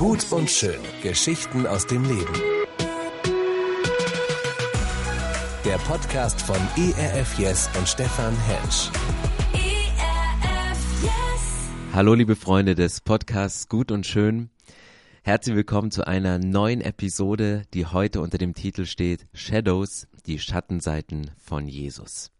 Gut und schön. Geschichten aus dem Leben. Der Podcast von ERF Yes und Stefan Hensch. ERF Yes. Hallo liebe Freunde des Podcasts Gut und Schön. Herzlich willkommen zu einer neuen Episode, die heute unter dem Titel steht Shadows, die Schattenseiten von Jesus.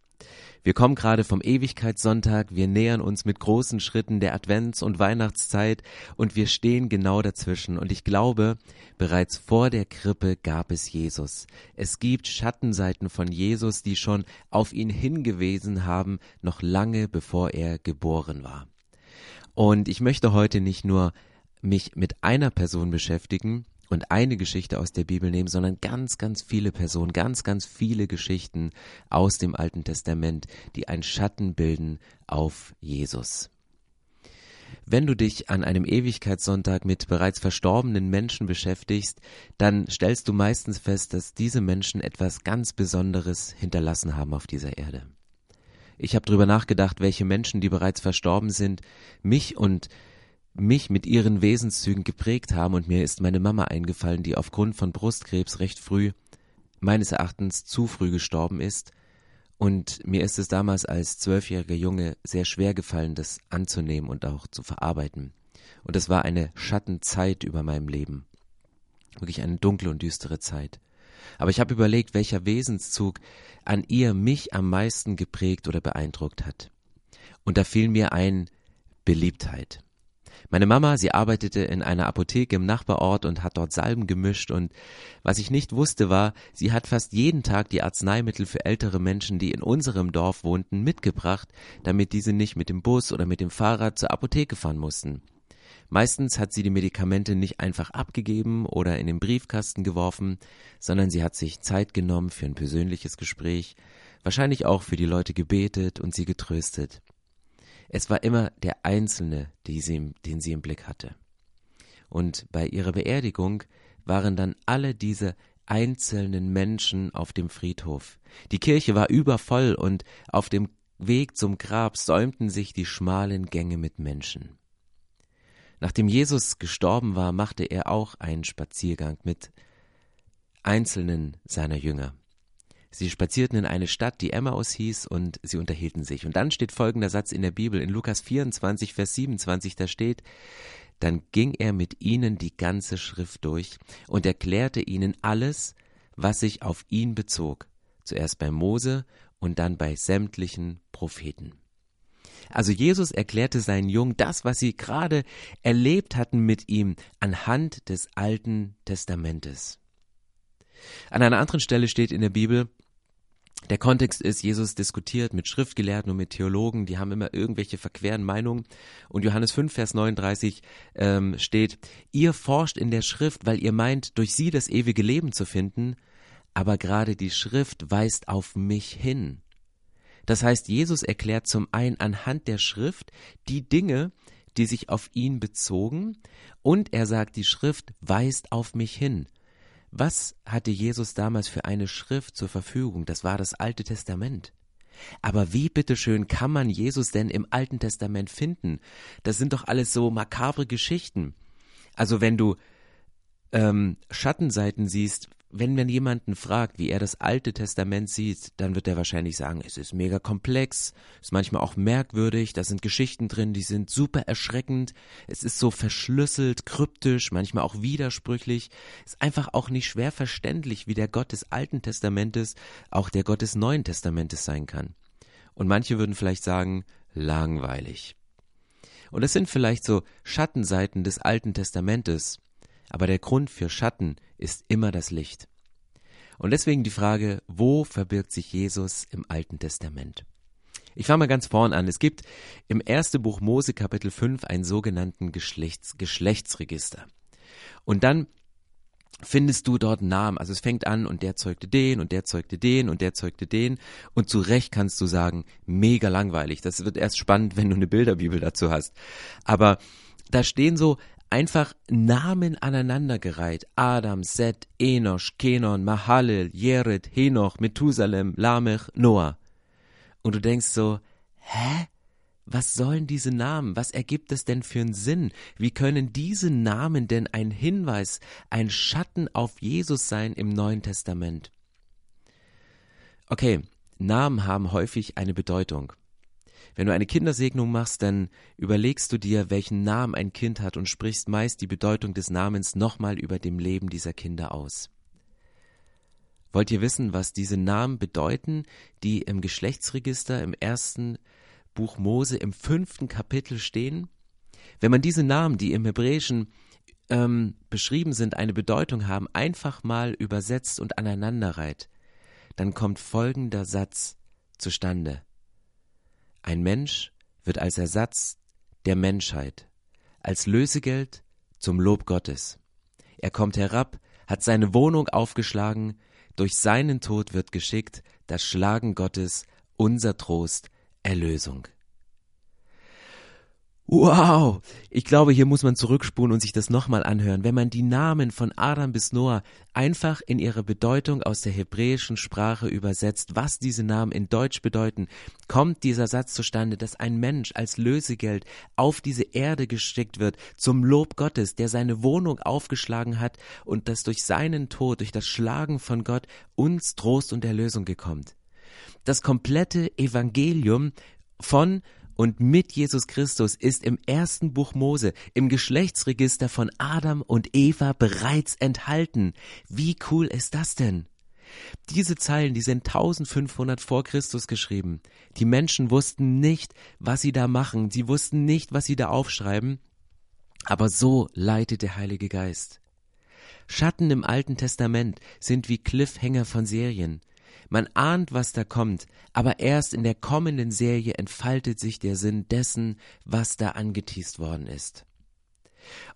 Wir kommen gerade vom Ewigkeitssonntag, wir nähern uns mit großen Schritten der Advents- und Weihnachtszeit und wir stehen genau dazwischen. Und ich glaube, bereits vor der Krippe gab es Jesus. Es gibt Schattenseiten von Jesus, die schon auf ihn hingewiesen haben, noch lange bevor er geboren war. Und ich möchte heute nicht nur mich mit einer Person beschäftigen, und eine Geschichte aus der Bibel nehmen, sondern ganz, ganz viele Personen, ganz, ganz viele Geschichten aus dem Alten Testament, die einen Schatten bilden auf Jesus. Wenn du dich an einem Ewigkeitssonntag mit bereits verstorbenen Menschen beschäftigst, dann stellst du meistens fest, dass diese Menschen etwas ganz Besonderes hinterlassen haben auf dieser Erde. Ich habe darüber nachgedacht, welche Menschen, die bereits verstorben sind, mich und mich mit ihren Wesenszügen geprägt haben und mir ist meine Mama eingefallen, die aufgrund von Brustkrebs recht früh, meines Erachtens zu früh gestorben ist. Und mir ist es damals als zwölfjähriger Junge sehr schwer gefallen, das anzunehmen und auch zu verarbeiten. Und es war eine Schattenzeit über meinem Leben. Wirklich eine dunkle und düstere Zeit. Aber ich habe überlegt, welcher Wesenszug an ihr mich am meisten geprägt oder beeindruckt hat. Und da fiel mir ein Beliebtheit. Meine Mama, sie arbeitete in einer Apotheke im Nachbarort und hat dort Salben gemischt und was ich nicht wusste war, sie hat fast jeden Tag die Arzneimittel für ältere Menschen, die in unserem Dorf wohnten, mitgebracht, damit diese nicht mit dem Bus oder mit dem Fahrrad zur Apotheke fahren mussten. Meistens hat sie die Medikamente nicht einfach abgegeben oder in den Briefkasten geworfen, sondern sie hat sich Zeit genommen für ein persönliches Gespräch, wahrscheinlich auch für die Leute gebetet und sie getröstet. Es war immer der Einzelne, sie, den sie im Blick hatte. Und bei ihrer Beerdigung waren dann alle diese einzelnen Menschen auf dem Friedhof. Die Kirche war übervoll und auf dem Weg zum Grab säumten sich die schmalen Gänge mit Menschen. Nachdem Jesus gestorben war, machte er auch einen Spaziergang mit einzelnen seiner Jünger. Sie spazierten in eine Stadt, die Emmaus hieß, und sie unterhielten sich. Und dann steht folgender Satz in der Bibel, in Lukas 24, Vers 27, da steht, dann ging er mit ihnen die ganze Schrift durch und erklärte ihnen alles, was sich auf ihn bezog, zuerst bei Mose und dann bei sämtlichen Propheten. Also Jesus erklärte seinen Jungen das, was sie gerade erlebt hatten mit ihm, anhand des Alten Testamentes. An einer anderen Stelle steht in der Bibel, der Kontext ist, Jesus diskutiert mit Schriftgelehrten und mit Theologen, die haben immer irgendwelche verqueren Meinungen. Und Johannes 5, Vers 39 ähm, steht, ihr forscht in der Schrift, weil ihr meint, durch sie das ewige Leben zu finden, aber gerade die Schrift weist auf mich hin. Das heißt, Jesus erklärt zum einen anhand der Schrift die Dinge, die sich auf ihn bezogen, und er sagt, die Schrift weist auf mich hin. Was hatte Jesus damals für eine Schrift zur Verfügung? Das war das Alte Testament. Aber wie bitteschön kann man Jesus denn im Alten Testament finden? Das sind doch alles so makabre Geschichten. Also wenn du ähm, Schattenseiten siehst, wenn man jemanden fragt, wie er das Alte Testament sieht, dann wird er wahrscheinlich sagen, es ist mega komplex, ist manchmal auch merkwürdig, da sind Geschichten drin, die sind super erschreckend, es ist so verschlüsselt, kryptisch, manchmal auch widersprüchlich, ist einfach auch nicht schwer verständlich, wie der Gott des Alten Testamentes auch der Gott des Neuen Testamentes sein kann. Und manche würden vielleicht sagen, langweilig. Und es sind vielleicht so Schattenseiten des Alten Testamentes, aber der Grund für Schatten ist immer das Licht. Und deswegen die Frage, wo verbirgt sich Jesus im Alten Testament? Ich fange mal ganz vorn an. Es gibt im ersten Buch Mose Kapitel 5 einen sogenannten Geschlechts Geschlechtsregister. Und dann findest du dort Namen. Also es fängt an und der zeugte den und der zeugte den und der zeugte den. Und zu Recht kannst du sagen, mega langweilig. Das wird erst spannend, wenn du eine Bilderbibel dazu hast. Aber da stehen so einfach Namen aneinandergereiht. Adam, Seth, Enosch, Kenon, Mahalel, Jered, Henoch, Methusalem, Lamech, Noah. Und du denkst so, hä? was sollen diese Namen? Was ergibt es denn für einen Sinn? Wie können diese Namen denn ein Hinweis, ein Schatten auf Jesus sein im Neuen Testament? Okay, Namen haben häufig eine Bedeutung. Wenn du eine Kindersegnung machst, dann überlegst du dir, welchen Namen ein Kind hat und sprichst meist die Bedeutung des Namens nochmal über dem Leben dieser Kinder aus. Wollt ihr wissen, was diese Namen bedeuten, die im Geschlechtsregister im ersten Buch Mose im fünften Kapitel stehen? Wenn man diese Namen, die im Hebräischen ähm, beschrieben sind, eine Bedeutung haben, einfach mal übersetzt und aneinanderreiht, dann kommt folgender Satz zustande. Ein Mensch wird als Ersatz der Menschheit, als Lösegeld zum Lob Gottes. Er kommt herab, hat seine Wohnung aufgeschlagen, durch seinen Tod wird geschickt das Schlagen Gottes, unser Trost, Erlösung. Wow! Ich glaube, hier muss man zurückspulen und sich das nochmal anhören. Wenn man die Namen von Adam bis Noah einfach in ihre Bedeutung aus der hebräischen Sprache übersetzt, was diese Namen in Deutsch bedeuten, kommt dieser Satz zustande, dass ein Mensch als Lösegeld auf diese Erde geschickt wird, zum Lob Gottes, der seine Wohnung aufgeschlagen hat und dass durch seinen Tod, durch das Schlagen von Gott uns Trost und Erlösung gekommt. Das komplette Evangelium von und mit Jesus Christus ist im ersten Buch Mose im Geschlechtsregister von Adam und Eva bereits enthalten. Wie cool ist das denn? Diese Zeilen, die sind 1500 vor Christus geschrieben. Die Menschen wussten nicht, was sie da machen, sie wussten nicht, was sie da aufschreiben, aber so leitet der Heilige Geist. Schatten im Alten Testament sind wie Cliffhanger von Serien. Man ahnt, was da kommt, aber erst in der kommenden Serie entfaltet sich der Sinn dessen, was da angeteased worden ist.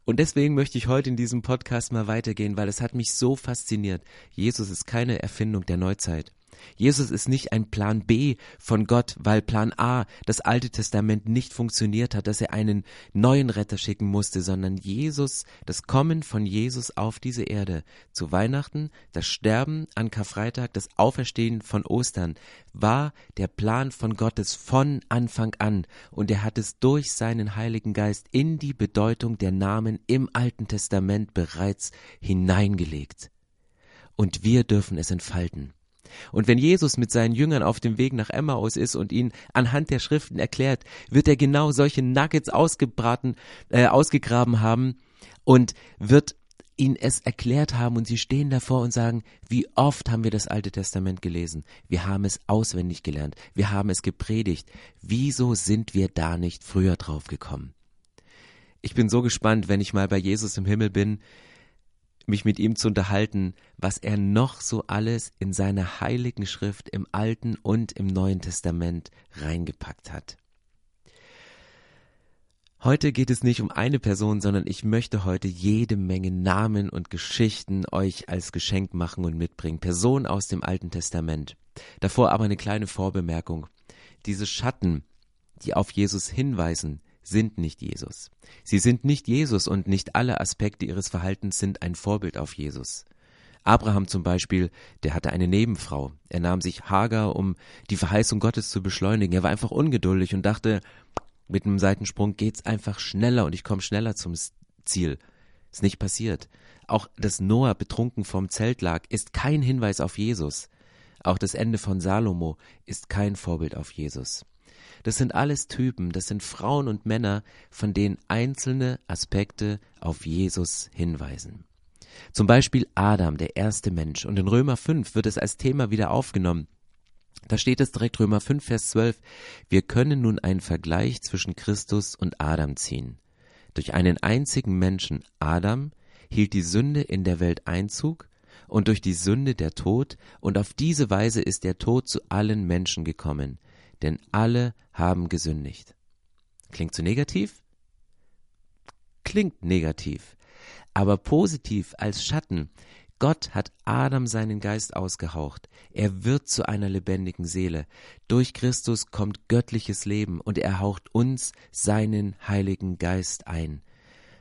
Und deswegen möchte ich heute in diesem Podcast mal weitergehen, weil es hat mich so fasziniert. Jesus ist keine Erfindung der Neuzeit. Jesus ist nicht ein Plan B von Gott, weil Plan A, das Alte Testament, nicht funktioniert hat, dass er einen neuen Retter schicken musste, sondern Jesus, das Kommen von Jesus auf diese Erde zu Weihnachten, das Sterben an Karfreitag, das Auferstehen von Ostern, war der Plan von Gottes von Anfang an und er hat es durch seinen Heiligen Geist in die Bedeutung der Namen im Alten Testament bereits hineingelegt. Und wir dürfen es entfalten. Und wenn Jesus mit seinen Jüngern auf dem Weg nach Emmaus ist und ihnen anhand der Schriften erklärt, wird er genau solche Nuggets ausgebraten, äh, ausgegraben haben und wird ihnen es erklärt haben und sie stehen davor und sagen, wie oft haben wir das Alte Testament gelesen? Wir haben es auswendig gelernt, wir haben es gepredigt. Wieso sind wir da nicht früher drauf gekommen? Ich bin so gespannt, wenn ich mal bei Jesus im Himmel bin, mich mit ihm zu unterhalten, was er noch so alles in seiner heiligen Schrift im Alten und im Neuen Testament reingepackt hat. Heute geht es nicht um eine Person, sondern ich möchte heute jede Menge Namen und Geschichten euch als Geschenk machen und mitbringen. Personen aus dem Alten Testament. Davor aber eine kleine Vorbemerkung. Diese Schatten, die auf Jesus hinweisen, sind nicht Jesus. Sie sind nicht Jesus und nicht alle Aspekte ihres Verhaltens sind ein Vorbild auf Jesus. Abraham zum Beispiel, der hatte eine Nebenfrau. Er nahm sich Hagar, um die Verheißung Gottes zu beschleunigen. Er war einfach ungeduldig und dachte, mit einem Seitensprung geht's einfach schneller und ich komme schneller zum Ziel. Ist nicht passiert. Auch dass Noah betrunken vom Zelt lag, ist kein Hinweis auf Jesus. Auch das Ende von Salomo ist kein Vorbild auf Jesus. Das sind alles Typen, das sind Frauen und Männer, von denen einzelne Aspekte auf Jesus hinweisen. Zum Beispiel Adam, der erste Mensch. Und in Römer 5 wird es als Thema wieder aufgenommen. Da steht es direkt Römer 5, Vers 12. Wir können nun einen Vergleich zwischen Christus und Adam ziehen. Durch einen einzigen Menschen, Adam, hielt die Sünde in der Welt Einzug und durch die Sünde der Tod, und auf diese Weise ist der Tod zu allen Menschen gekommen, denn alle haben gesündigt. Klingt zu negativ? Klingt negativ, aber positiv als Schatten. Gott hat Adam seinen Geist ausgehaucht. Er wird zu einer lebendigen Seele. Durch Christus kommt göttliches Leben und er haucht uns seinen Heiligen Geist ein.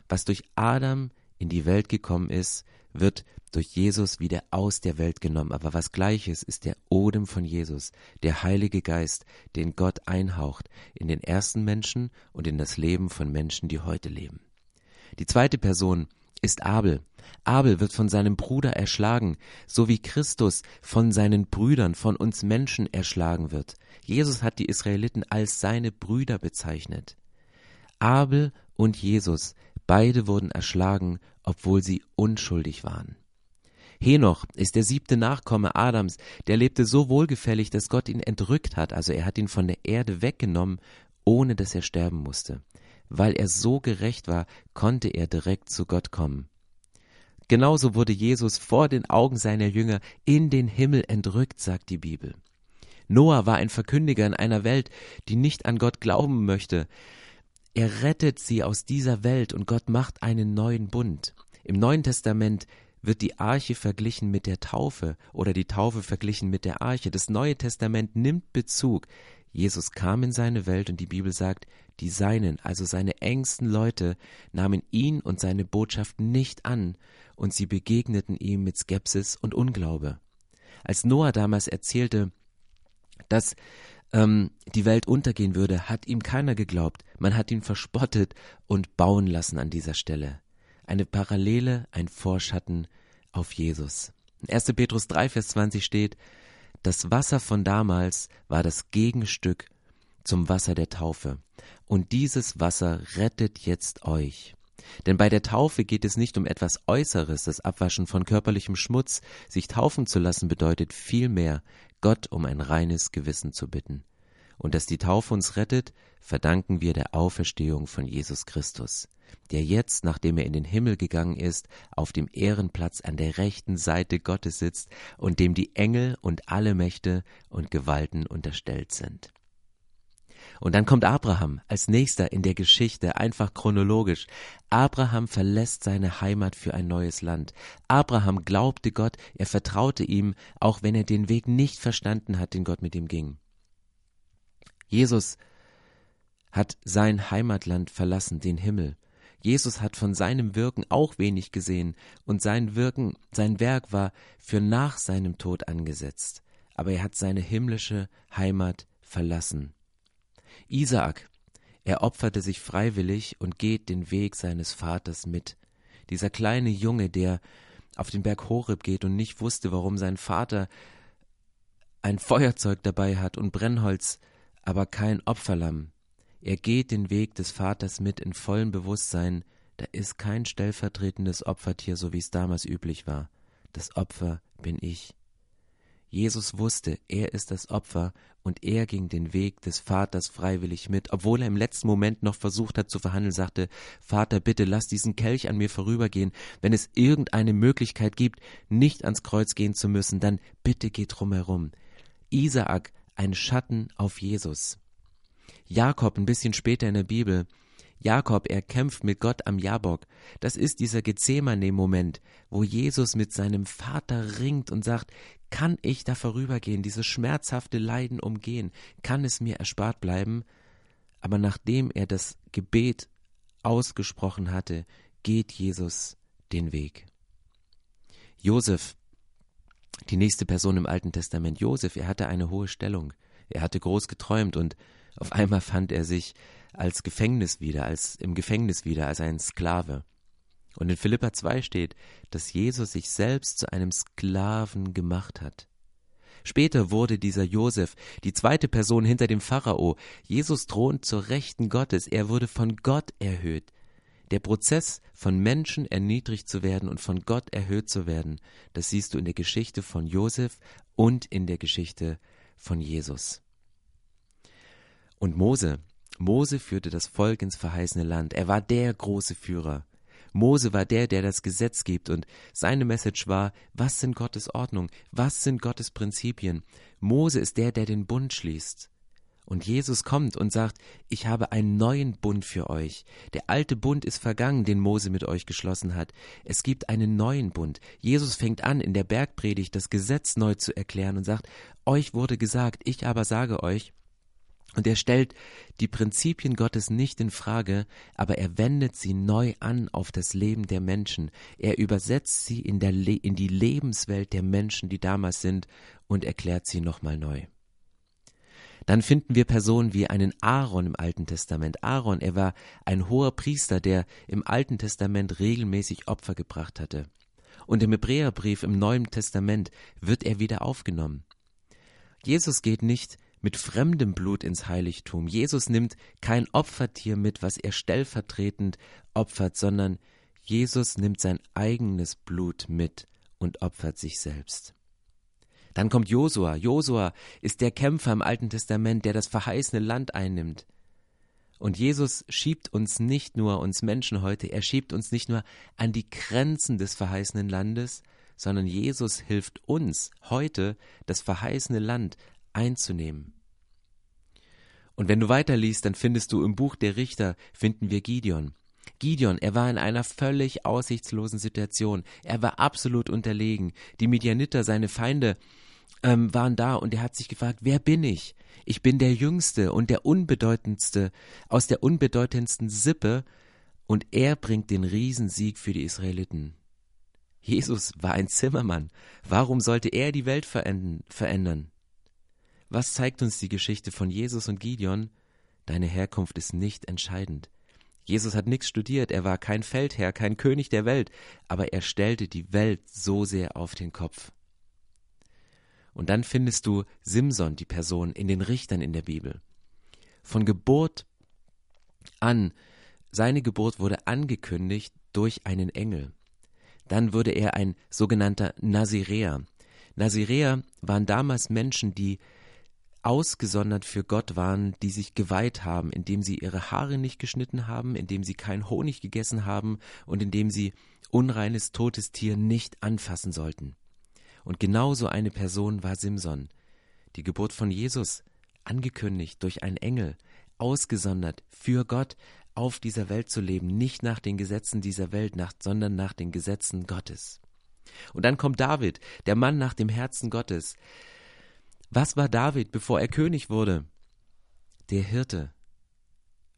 Was durch Adam in die Welt gekommen ist, wird durch Jesus wieder aus der Welt genommen. Aber was gleiches ist der Odem von Jesus, der Heilige Geist, den Gott einhaucht in den ersten Menschen und in das Leben von Menschen, die heute leben. Die zweite Person ist Abel. Abel wird von seinem Bruder erschlagen, so wie Christus von seinen Brüdern, von uns Menschen erschlagen wird. Jesus hat die Israeliten als seine Brüder bezeichnet. Abel und Jesus, beide wurden erschlagen, obwohl sie unschuldig waren. Henoch ist der siebte Nachkomme Adams, der lebte so wohlgefällig, dass Gott ihn entrückt hat, also er hat ihn von der Erde weggenommen, ohne dass er sterben musste. Weil er so gerecht war, konnte er direkt zu Gott kommen. Genauso wurde Jesus vor den Augen seiner Jünger in den Himmel entrückt, sagt die Bibel. Noah war ein Verkündiger in einer Welt, die nicht an Gott glauben möchte. Er rettet sie aus dieser Welt und Gott macht einen neuen Bund. Im Neuen Testament wird die Arche verglichen mit der Taufe oder die Taufe verglichen mit der Arche. Das Neue Testament nimmt Bezug. Jesus kam in seine Welt und die Bibel sagt, die Seinen, also seine engsten Leute, nahmen ihn und seine Botschaft nicht an und sie begegneten ihm mit Skepsis und Unglaube. Als Noah damals erzählte, dass ähm, die Welt untergehen würde, hat ihm keiner geglaubt. Man hat ihn verspottet und bauen lassen an dieser Stelle. Eine Parallele, ein Vorschatten auf Jesus. In 1. Petrus 3, Vers 20 steht, das Wasser von damals war das Gegenstück zum Wasser der Taufe. Und dieses Wasser rettet jetzt euch. Denn bei der Taufe geht es nicht um etwas Äußeres, das Abwaschen von körperlichem Schmutz. Sich taufen zu lassen bedeutet vielmehr, Gott um ein reines Gewissen zu bitten. Und dass die Taufe uns rettet, verdanken wir der Auferstehung von Jesus Christus, der jetzt, nachdem er in den Himmel gegangen ist, auf dem Ehrenplatz an der rechten Seite Gottes sitzt und dem die Engel und alle Mächte und Gewalten unterstellt sind. Und dann kommt Abraham als nächster in der Geschichte, einfach chronologisch. Abraham verlässt seine Heimat für ein neues Land. Abraham glaubte Gott, er vertraute ihm, auch wenn er den Weg nicht verstanden hat, den Gott mit ihm ging. Jesus hat sein Heimatland verlassen, den Himmel. Jesus hat von seinem Wirken auch wenig gesehen und sein Wirken, sein Werk war für nach seinem Tod angesetzt. Aber er hat seine himmlische Heimat verlassen. Isaak, er opferte sich freiwillig und geht den Weg seines Vaters mit. Dieser kleine Junge, der auf den Berg Horeb geht und nicht wusste, warum sein Vater ein Feuerzeug dabei hat und Brennholz, aber kein Opferlamm. Er geht den Weg des Vaters mit in vollem Bewusstsein, da ist kein stellvertretendes Opfertier, so wie es damals üblich war. Das Opfer bin ich. Jesus wusste, er ist das Opfer und er ging den Weg des Vaters freiwillig mit, obwohl er im letzten Moment noch versucht hat zu verhandeln, sagte, Vater, bitte lass diesen Kelch an mir vorübergehen. Wenn es irgendeine Möglichkeit gibt, nicht ans Kreuz gehen zu müssen, dann bitte geh drumherum. Isaak, ein Schatten auf Jesus. Jakob, ein bisschen später in der Bibel, Jakob, er kämpft mit Gott am Jabok. Das ist dieser Gethsemane-Moment, wo Jesus mit seinem Vater ringt und sagt, kann ich da vorübergehen, dieses schmerzhafte Leiden umgehen? Kann es mir erspart bleiben? Aber nachdem er das Gebet ausgesprochen hatte, geht Jesus den Weg. Josef, die nächste Person im Alten Testament, Josef, er hatte eine hohe Stellung. Er hatte groß geträumt und auf einmal fand er sich als Gefängnis wieder, als im Gefängnis wieder, als ein Sklave. Und in Philippa 2 steht, dass Jesus sich selbst zu einem Sklaven gemacht hat. Später wurde dieser Josef die zweite Person hinter dem Pharao. Jesus thront zur Rechten Gottes. Er wurde von Gott erhöht. Der Prozess, von Menschen erniedrigt zu werden und von Gott erhöht zu werden, das siehst du in der Geschichte von Josef und in der Geschichte von Jesus. Und Mose, Mose führte das Volk ins verheißene Land. Er war der große Führer. Mose war der, der das Gesetz gibt und seine Message war, was sind Gottes Ordnung? Was sind Gottes Prinzipien? Mose ist der, der den Bund schließt. Und Jesus kommt und sagt, ich habe einen neuen Bund für euch. Der alte Bund ist vergangen, den Mose mit euch geschlossen hat. Es gibt einen neuen Bund. Jesus fängt an, in der Bergpredigt das Gesetz neu zu erklären und sagt, euch wurde gesagt, ich aber sage euch, Und er stellt die Prinzipien Gottes nicht in Frage, aber er wendet sie neu an auf das Leben der Menschen. Er übersetzt sie in, in die Lebenswelt der Menschen, die damals sind, und erklärt sie nochmal neu. Dann finden wir Personen wie einen Aaron im Alten Testament. Aaron, er war ein hoher Priester, der im Alten Testament regelmäßig Opfer gebracht hatte. Und im Hebräerbrief im Neuen Testament wird er wieder aufgenommen. Jesus geht nicht mit fremdem Blut ins Heiligtum. Jesus nimmt kein Opfertier mit, was er stellvertretend opfert, sondern Jesus nimmt sein eigenes Blut mit und opfert sich selbst. Dann kommt Josua. Josua ist der Kämpfer im Alten Testament, der das verheißene Land einnimmt. Und Jesus schiebt uns nicht nur, uns Menschen heute, er schiebt uns nicht nur an die Grenzen des verheißenen Landes, sondern Jesus hilft uns heute, das verheißene Land einzunehmen. Und wenn du weiterliest, dann findest du im Buch der Richter, finden wir Gideon. Gideon, er war in einer völlig aussichtslosen Situation. Er war absolut unterlegen. Die Midianiter, seine Feinde, ähm, waren da und er hat sich gefragt, wer bin ich? Ich bin der Jüngste und der Unbedeutendste aus der unbedeutendsten Sippe und er bringt den Riesensieg für die Israeliten. Jesus war ein Zimmermann. Warum sollte er die Welt verändern? Was zeigt uns die Geschichte von Jesus und Gideon? Deine Herkunft ist nicht entscheidend. Jesus hat nichts studiert, er war kein Feldherr, kein König der Welt, aber er stellte die Welt so sehr auf den Kopf. Und dann findest du Simson, die Person, in den Richtern in der Bibel. Von Geburt an, seine Geburt wurde angekündigt durch einen Engel. Dann wurde er ein sogenannter Naziräer. Naziräer waren damals Menschen, die ausgesondert für Gott waren, die sich geweiht haben, indem sie ihre Haare nicht geschnitten haben, indem sie kein Honig gegessen haben und indem sie unreines totes Tier nicht anfassen sollten. Und genauso eine Person war Simson. Die Geburt von Jesus, angekündigt durch einen Engel, ausgesondert für Gott, auf dieser Welt zu leben, nicht nach den Gesetzen dieser Welt, nach, sondern nach den Gesetzen Gottes. Und dann kommt David, der Mann nach dem Herzen Gottes, was war David, bevor er König wurde? Der Hirte.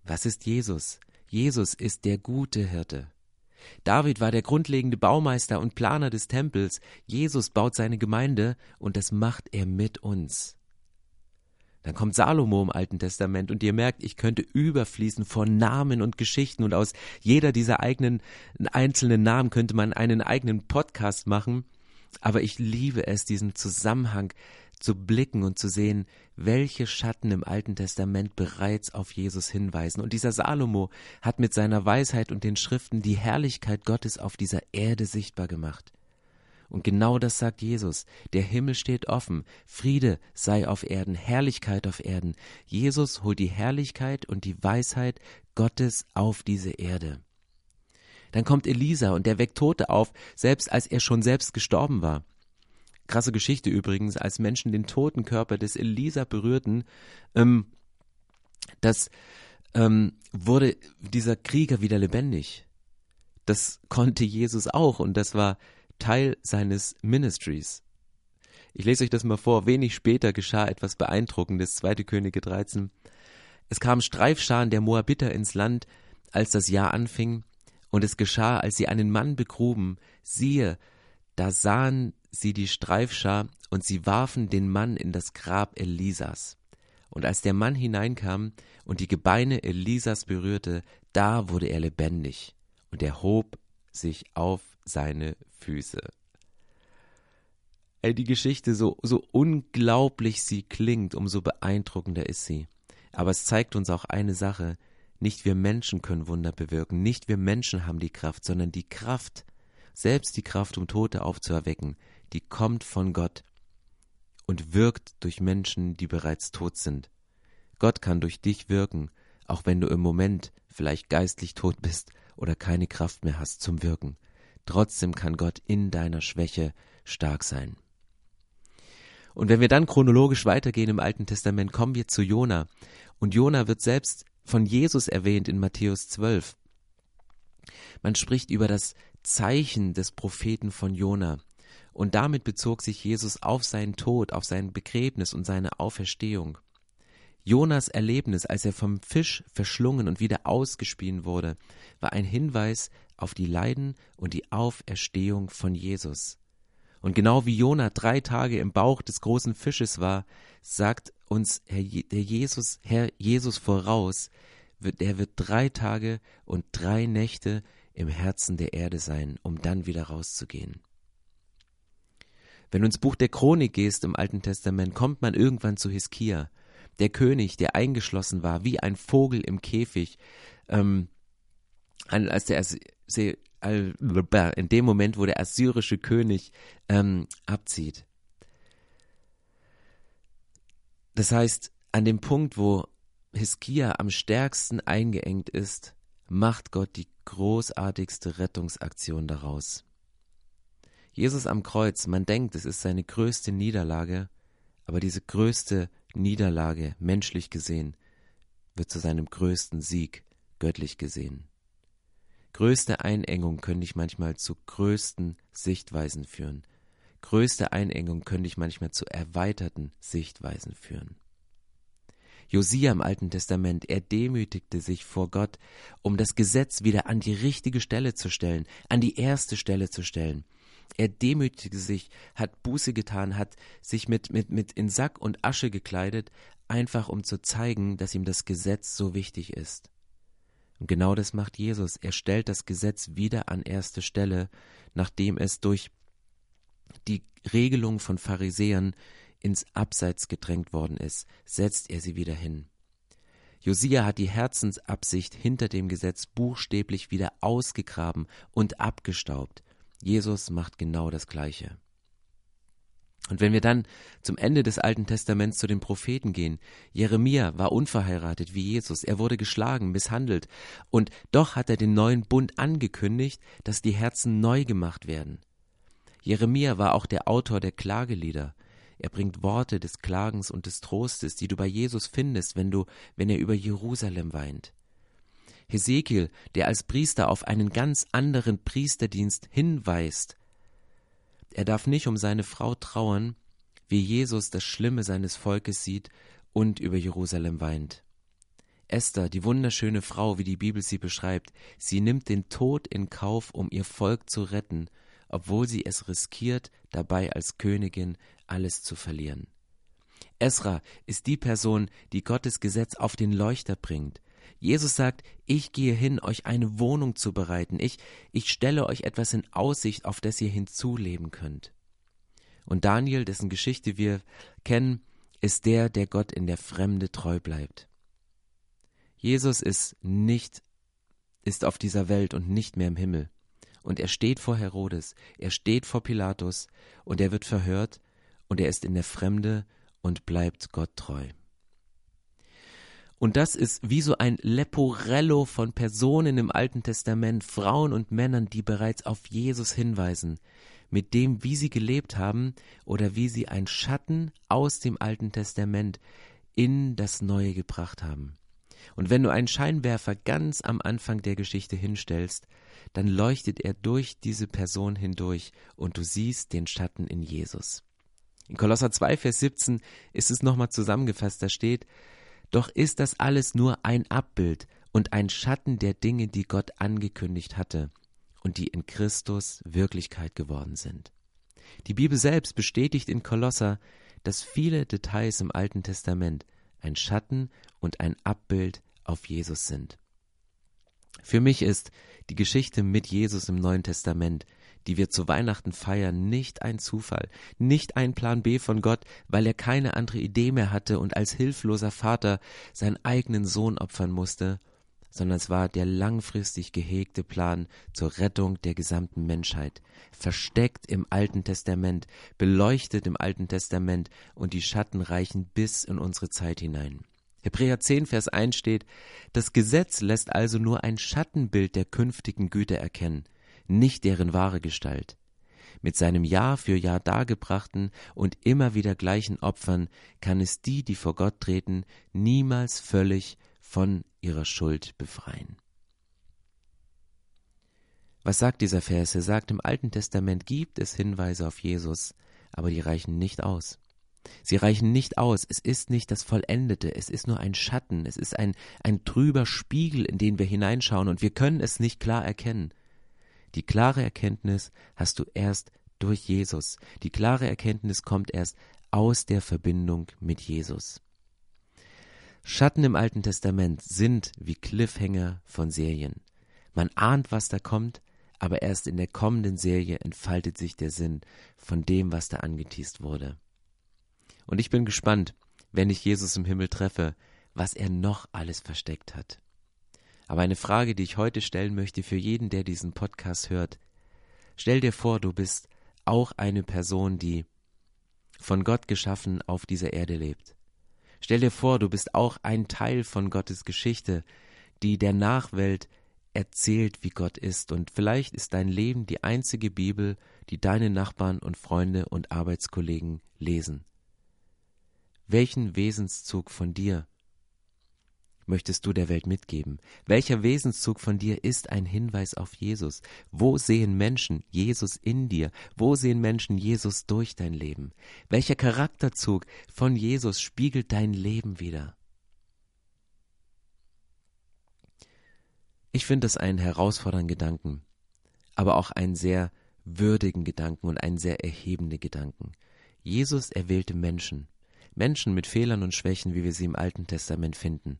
Was ist Jesus? Jesus ist der gute Hirte. David war der grundlegende Baumeister und Planer des Tempels. Jesus baut seine Gemeinde und das macht er mit uns. Dann kommt Salomo im Alten Testament und ihr merkt, ich könnte überfließen von Namen und Geschichten und aus jeder dieser eigenen einzelnen Namen könnte man einen eigenen Podcast machen. Aber ich liebe es, diesen Zusammenhang zu blicken und zu sehen, welche Schatten im Alten Testament bereits auf Jesus hinweisen. Und dieser Salomo hat mit seiner Weisheit und den Schriften die Herrlichkeit Gottes auf dieser Erde sichtbar gemacht. Und genau das sagt Jesus. Der Himmel steht offen, Friede sei auf Erden, Herrlichkeit auf Erden. Jesus holt die Herrlichkeit und die Weisheit Gottes auf diese Erde. Dann kommt Elisa und der weckt Tote auf, selbst als er schon selbst gestorben war. Krasse Geschichte übrigens, als Menschen den toten Körper des Elisa berührten, ähm, das ähm, wurde dieser Krieger wieder lebendig. Das konnte Jesus auch und das war Teil seines Ministries. Ich lese euch das mal vor. Wenig später geschah etwas Beeindruckendes, 2. Könige 13. Es kamen Streifscharen der Moabiter ins Land, als das Jahr anfing, und es geschah, als sie einen Mann begruben, siehe, da sahen sie die Streifschar, und sie warfen den Mann in das Grab Elisas. Und als der Mann hineinkam und die Gebeine Elisas berührte, da wurde er lebendig, und er hob sich auf seine Füße. Ey, die Geschichte, so, so unglaublich sie klingt, umso beeindruckender ist sie. Aber es zeigt uns auch eine Sache, nicht wir Menschen können Wunder bewirken, nicht wir Menschen haben die Kraft, sondern die Kraft, selbst die Kraft, um Tote aufzuerwecken, die kommt von Gott und wirkt durch Menschen, die bereits tot sind. Gott kann durch dich wirken, auch wenn du im Moment vielleicht geistlich tot bist oder keine Kraft mehr hast zum Wirken. Trotzdem kann Gott in deiner Schwäche stark sein. Und wenn wir dann chronologisch weitergehen im Alten Testament, kommen wir zu Jona. Und Jona wird selbst von Jesus erwähnt in Matthäus 12. Man spricht über das Zeichen des Propheten von Jona. Und damit bezog sich Jesus auf seinen Tod, auf sein Begräbnis und seine Auferstehung. Jonas Erlebnis, als er vom Fisch verschlungen und wieder ausgespien wurde, war ein Hinweis auf die Leiden und die Auferstehung von Jesus. Und genau wie Jona drei Tage im Bauch des großen Fisches war, sagt uns Herr, der Jesus, Herr Jesus voraus, der wird drei Tage und drei Nächte im Herzen der Erde sein, um dann wieder rauszugehen. Wenn du ins Buch der Chronik gehst im Alten Testament, kommt man irgendwann zu Hiskia, der König, der eingeschlossen war, wie ein Vogel im Käfig, ähm, als der in dem Moment, wo der assyrische König ähm, abzieht. Das heißt, an dem Punkt, wo Hiskia am stärksten eingeengt ist, macht Gott die großartigste Rettungsaktion daraus. Jesus am Kreuz, man denkt, es ist seine größte Niederlage, aber diese größte Niederlage, menschlich gesehen, wird zu seinem größten Sieg, göttlich gesehen. Größte Einengung können dich manchmal zu größten Sichtweisen führen. Größte Einengung können dich manchmal zu erweiterten Sichtweisen führen. Josia im Alten Testament, er demütigte sich vor Gott, um das Gesetz wieder an die richtige Stelle zu stellen, an die erste Stelle zu stellen. Er demütigte sich, hat Buße getan, hat sich mit, mit, mit in Sack und Asche gekleidet, einfach um zu zeigen, dass ihm das Gesetz so wichtig ist. Und genau das macht Jesus. Er stellt das Gesetz wieder an erste Stelle, nachdem es durch die Regelung von Pharisäern ins Abseits gedrängt worden ist, setzt er sie wieder hin. Josia hat die Herzensabsicht hinter dem Gesetz buchstäblich wieder ausgegraben und abgestaubt. Jesus macht genau das Gleiche. Und wenn wir dann zum Ende des Alten Testaments zu den Propheten gehen, Jeremia war unverheiratet wie Jesus, er wurde geschlagen, misshandelt, und doch hat er den neuen Bund angekündigt, dass die Herzen neu gemacht werden. Jeremia war auch der Autor der Klagelieder. Er bringt Worte des Klagens und des Trostes, die du bei Jesus findest, wenn du, wenn er über Jerusalem weint. Hesekiel, der als Priester auf einen ganz anderen Priesterdienst hinweist. Er darf nicht um seine Frau trauern, wie Jesus das Schlimme seines Volkes sieht und über Jerusalem weint. Esther, die wunderschöne Frau, wie die Bibel sie beschreibt, sie nimmt den Tod in Kauf, um ihr Volk zu retten, obwohl sie es riskiert, dabei als Königin alles zu verlieren. Esra ist die Person, die Gottes Gesetz auf den Leuchter bringt. Jesus sagt, ich gehe hin, euch eine Wohnung zu bereiten. Ich, ich stelle euch etwas in Aussicht, auf das ihr hinzuleben könnt. Und Daniel, dessen Geschichte wir kennen, ist der, der Gott in der Fremde treu bleibt. Jesus ist nicht, ist auf dieser Welt und nicht mehr im Himmel. Und er steht vor Herodes, er steht vor Pilatus und er wird verhört und er ist in der Fremde und bleibt Gott treu. Und das ist wie so ein Leporello von Personen im Alten Testament, Frauen und Männern, die bereits auf Jesus hinweisen, mit dem, wie sie gelebt haben oder wie sie ein Schatten aus dem Alten Testament in das Neue gebracht haben. Und wenn du einen Scheinwerfer ganz am Anfang der Geschichte hinstellst, dann leuchtet er durch diese Person hindurch und du siehst den Schatten in Jesus. In Kolosser 2, Vers 17 ist es nochmal zusammengefasst, da steht, doch ist das alles nur ein Abbild und ein Schatten der Dinge, die Gott angekündigt hatte und die in Christus Wirklichkeit geworden sind. Die Bibel selbst bestätigt in Kolosser, dass viele Details im Alten Testament ein Schatten und ein Abbild auf Jesus sind. Für mich ist die Geschichte mit Jesus im Neuen Testament die wir zu Weihnachten feiern, nicht ein Zufall, nicht ein Plan B von Gott, weil er keine andere Idee mehr hatte und als hilfloser Vater seinen eigenen Sohn opfern musste, sondern es war der langfristig gehegte Plan zur Rettung der gesamten Menschheit, versteckt im Alten Testament, beleuchtet im Alten Testament und die Schatten reichen bis in unsere Zeit hinein. Hebräer 10, Vers 1 steht, das Gesetz lässt also nur ein Schattenbild der künftigen Güter erkennen nicht deren wahre Gestalt. Mit seinem Jahr für Jahr dargebrachten und immer wieder gleichen Opfern kann es die, die vor Gott treten, niemals völlig von ihrer Schuld befreien. Was sagt dieser Vers? Er sagt, im Alten Testament gibt es Hinweise auf Jesus, aber die reichen nicht aus. Sie reichen nicht aus, es ist nicht das Vollendete, es ist nur ein Schatten, es ist ein, ein trüber Spiegel, in den wir hineinschauen und wir können es nicht klar erkennen. Die klare Erkenntnis hast du erst durch Jesus. Die klare Erkenntnis kommt erst aus der Verbindung mit Jesus. Schatten im Alten Testament sind wie Cliffhanger von Serien. Man ahnt, was da kommt, aber erst in der kommenden Serie entfaltet sich der Sinn von dem, was da angeteased wurde. Und ich bin gespannt, wenn ich Jesus im Himmel treffe, was er noch alles versteckt hat. Aber eine Frage, die ich heute stellen möchte für jeden, der diesen Podcast hört. Stell dir vor, du bist auch eine Person, die von Gott geschaffen auf dieser Erde lebt. Stell dir vor, du bist auch ein Teil von Gottes Geschichte, die der Nachwelt erzählt, wie Gott ist, und vielleicht ist dein Leben die einzige Bibel, die deine Nachbarn und Freunde und Arbeitskollegen lesen. Welchen Wesenszug von dir möchtest du der Welt mitgeben? Welcher Wesenszug von dir ist ein Hinweis auf Jesus? Wo sehen Menschen Jesus in dir? Wo sehen Menschen Jesus durch dein Leben? Welcher Charakterzug von Jesus spiegelt dein Leben wider? Ich finde das einen herausfordernden Gedanken, aber auch einen sehr würdigen Gedanken und einen sehr erhebenden Gedanken. Jesus erwählte Menschen, Menschen mit Fehlern und Schwächen, wie wir sie im Alten Testament finden.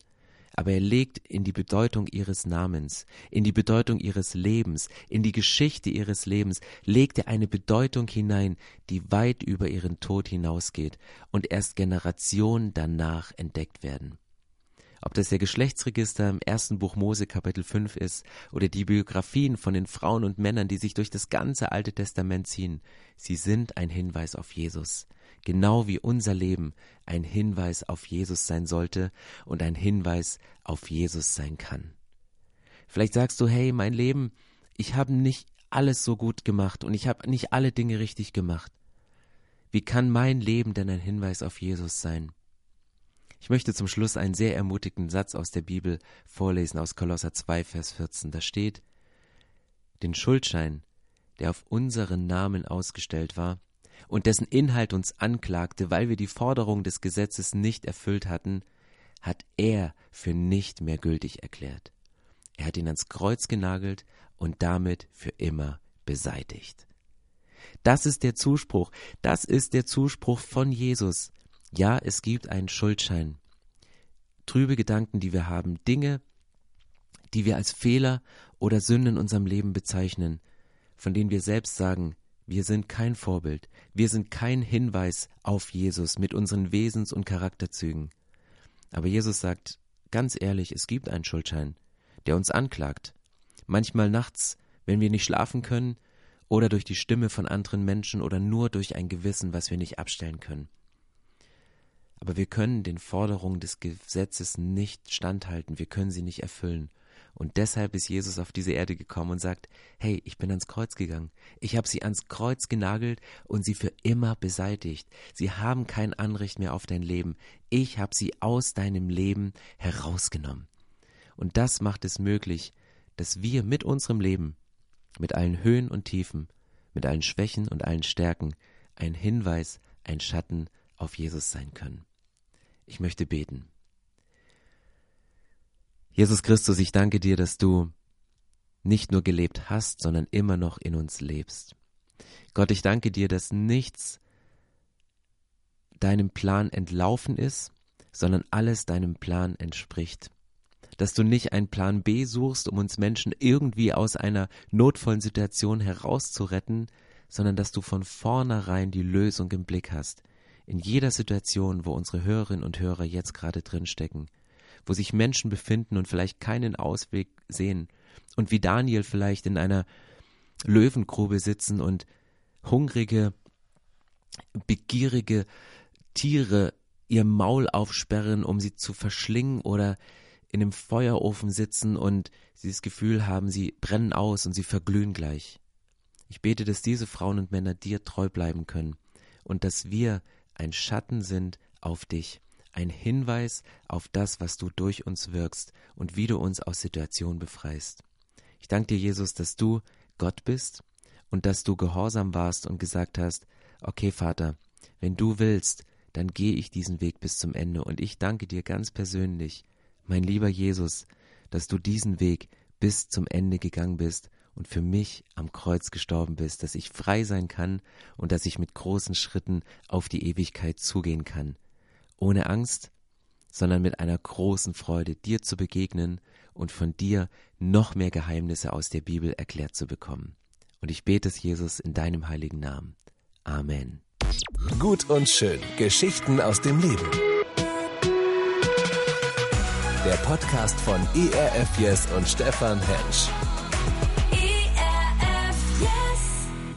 Aber er legt in die Bedeutung ihres Namens, in die Bedeutung ihres Lebens, in die Geschichte ihres Lebens, legt er eine Bedeutung hinein, die weit über ihren Tod hinausgeht und erst Generationen danach entdeckt werden. Ob das der Geschlechtsregister im ersten Buch Mose Kapitel 5 ist oder die Biografien von den Frauen und Männern, die sich durch das ganze Alte Testament ziehen, sie sind ein Hinweis auf Jesus genau wie unser Leben ein Hinweis auf Jesus sein sollte und ein Hinweis auf Jesus sein kann. Vielleicht sagst du, hey, mein Leben, ich habe nicht alles so gut gemacht und ich habe nicht alle Dinge richtig gemacht. Wie kann mein Leben denn ein Hinweis auf Jesus sein? Ich möchte zum Schluss einen sehr ermutigenden Satz aus der Bibel vorlesen aus Kolosser 2, Vers 14. Da steht, den Schuldschein, der auf unseren Namen ausgestellt war, und dessen Inhalt uns anklagte, weil wir die Forderung des Gesetzes nicht erfüllt hatten, hat er für nicht mehr gültig erklärt. Er hat ihn ans Kreuz genagelt und damit für immer beseitigt. Das ist der Zuspruch, das ist der Zuspruch von Jesus. Ja, es gibt einen Schuldschein. Trübe Gedanken, die wir haben, Dinge, die wir als Fehler oder Sünden in unserem Leben bezeichnen, von denen wir selbst sagen, wir sind kein Vorbild, wir sind kein Hinweis auf Jesus mit unseren Wesens- und Charakterzügen. Aber Jesus sagt ganz ehrlich, es gibt einen Schuldschein, der uns anklagt. Manchmal nachts, wenn wir nicht schlafen können, oder durch die Stimme von anderen Menschen oder nur durch ein Gewissen, was wir nicht abstellen können. Aber wir können den Forderungen des Gesetzes nicht standhalten, wir können sie nicht erfüllen. Und deshalb ist Jesus auf diese Erde gekommen und sagt, hey, ich bin ans Kreuz gegangen. Ich habe sie ans Kreuz genagelt und sie für immer beseitigt. Sie haben kein Anrecht mehr auf dein Leben. Ich habe sie aus deinem Leben herausgenommen. Und das macht es möglich, dass wir mit unserem Leben, mit allen Höhen und Tiefen, mit allen Schwächen und allen Stärken, ein Hinweis, ein Schatten auf Jesus sein können. Ich möchte beten. Jesus Christus, ich danke dir, dass du nicht nur gelebt hast, sondern immer noch in uns lebst. Gott, ich danke dir, dass nichts deinem Plan entlaufen ist, sondern alles deinem Plan entspricht. Dass du nicht einen Plan B suchst, um uns Menschen irgendwie aus einer notvollen Situation herauszuretten, sondern dass du von vornherein die Lösung im Blick hast. In jeder Situation, wo unsere Hörerinnen und Hörer jetzt gerade drinstecken wo sich Menschen befinden und vielleicht keinen Ausweg sehen und wie Daniel vielleicht in einer Löwengrube sitzen und hungrige, begierige Tiere ihr Maul aufsperren, um sie zu verschlingen oder in einem Feuerofen sitzen und sie das Gefühl haben, sie brennen aus und sie verglühen gleich. Ich bete, dass diese Frauen und Männer dir treu bleiben können und dass wir ein Schatten sind auf dich ein Hinweis auf das, was du durch uns wirkst und wie du uns aus Situationen befreist. Ich danke dir, Jesus, dass du Gott bist und dass du gehorsam warst und gesagt hast, okay, Vater, wenn du willst, dann gehe ich diesen Weg bis zum Ende. Und ich danke dir ganz persönlich, mein lieber Jesus, dass du diesen Weg bis zum Ende gegangen bist und für mich am Kreuz gestorben bist, dass ich frei sein kann und dass ich mit großen Schritten auf die Ewigkeit zugehen kann. Ohne Angst, sondern mit einer großen Freude, dir zu begegnen und von dir noch mehr Geheimnisse aus der Bibel erklärt zu bekommen. Und ich bete es, Jesus, in deinem heiligen Namen. Amen. Gut und schön. Geschichten aus dem Leben. Der Podcast von ERF Yes und Stefan Hensch.